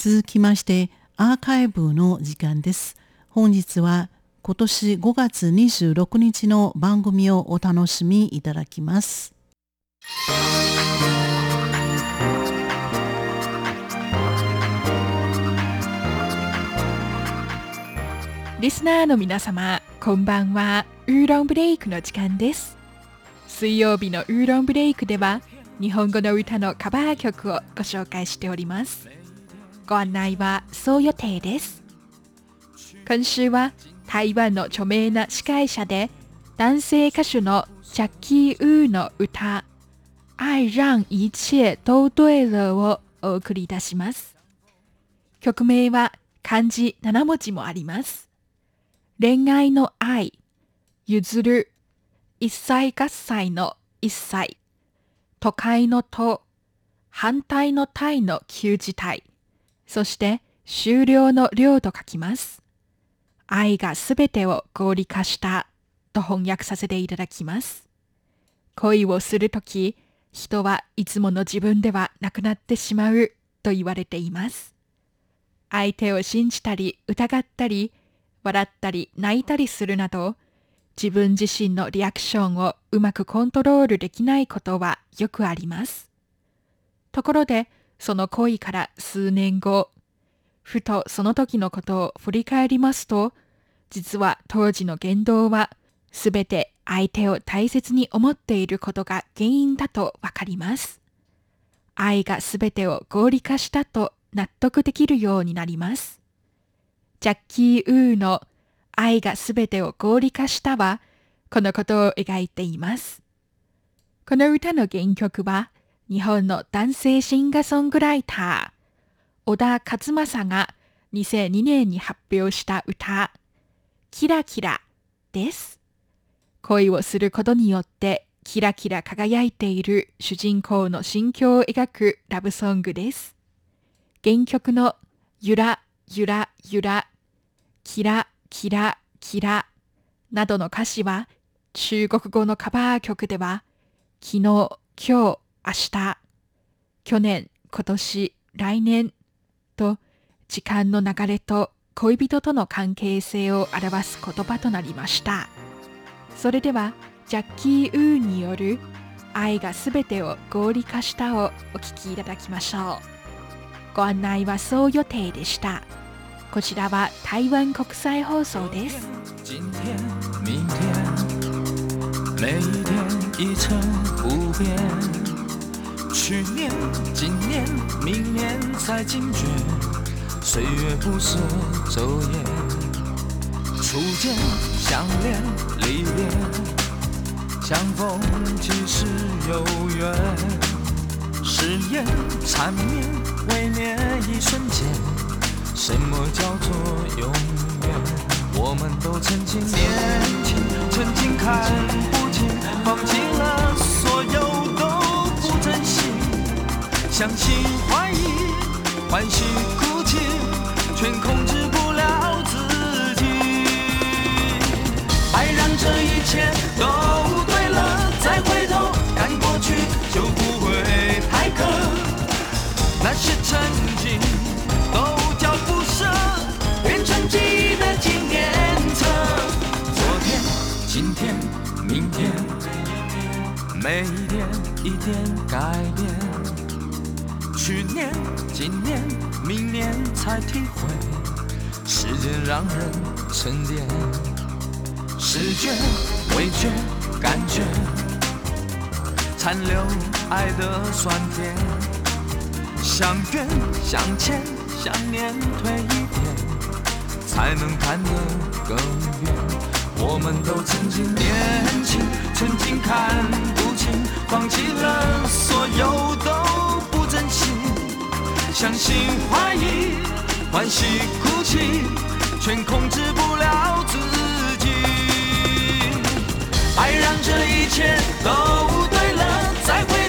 続きましてアーカイブの時間です本日は今年5月26日の番組をお楽しみいただきますリスナーの皆様、こんばんは。ウーロンブレイクの時間です。水曜日のウーロンブレイクでは、日本語の歌のカバー曲をご紹介しております。ご案内はそう予定です。今週は台湾の著名な司会者で男性歌手のジャッキー・ウーの歌「愛让一切都对了」をお送りいたします。曲名は漢字7文字もあります。恋愛の愛、譲る、一切合切の一切、都会の都、反対の体の旧字体、そして終了の了と書きます。愛がすべてを合理化したと翻訳させていただきます。恋をするとき、人はいつもの自分ではなくなってしまうと言われています。相手を信じたり疑ったり、笑ったり泣いたりするなど、自分自身のリアクションをうまくコントロールできないことはよくあります。ところで、その恋から数年後、ふとその時のことを振り返りますと、実は当時の言動は、すべて相手を大切に思っていることが原因だとわかります。愛がすべてを合理化したと納得できるようになります。ジャッキー・ウーの愛がすべてを合理化したは、このことを描いています。この歌の原曲は、日本の男性シンガーソングライター、小田和正が2002年に発表した歌、キラキラです。恋をすることによってキラキラ輝いている主人公の心境を描くラブソングです。原曲のゆらゆらゆら、キラキラキラなどの歌詞は中国語のカバー曲では昨日、今日、明日、去年、今年、来年と時間の流れと恋人との関係性を表す言葉となりました。それではジャッキー・ウーによる愛がすべてを合理化したをお聞きいただきましょう。ご案内はそう予定でした。こちらは台湾国際放送です。今天、明天，每天一成不变。去年、今年、明年才惊觉，岁月不舍昼夜。初见、相恋、离别，相逢即是有缘。誓言、缠绵、未灭一瞬间。什么叫做永远？我们都曾经年轻，曾经看不清，放弃了相信怀疑，欢喜哭泣，全控制不了自己。爱让这一切都对了，再回头看过去就不会太可。那些曾经都叫不舍，变成记忆的纪念册。昨天、今天、明天，每一天一点改变。去年、今年、明年才体会，时间让人沉淀。视觉、味觉、感觉，残留爱的酸甜。相远、相欠、想念，退一点，才能看得更远。我们都曾经年轻，曾经看不清，放弃了相信怀疑，欢喜哭泣，全控制不了自己。爱让这一切都对了，再会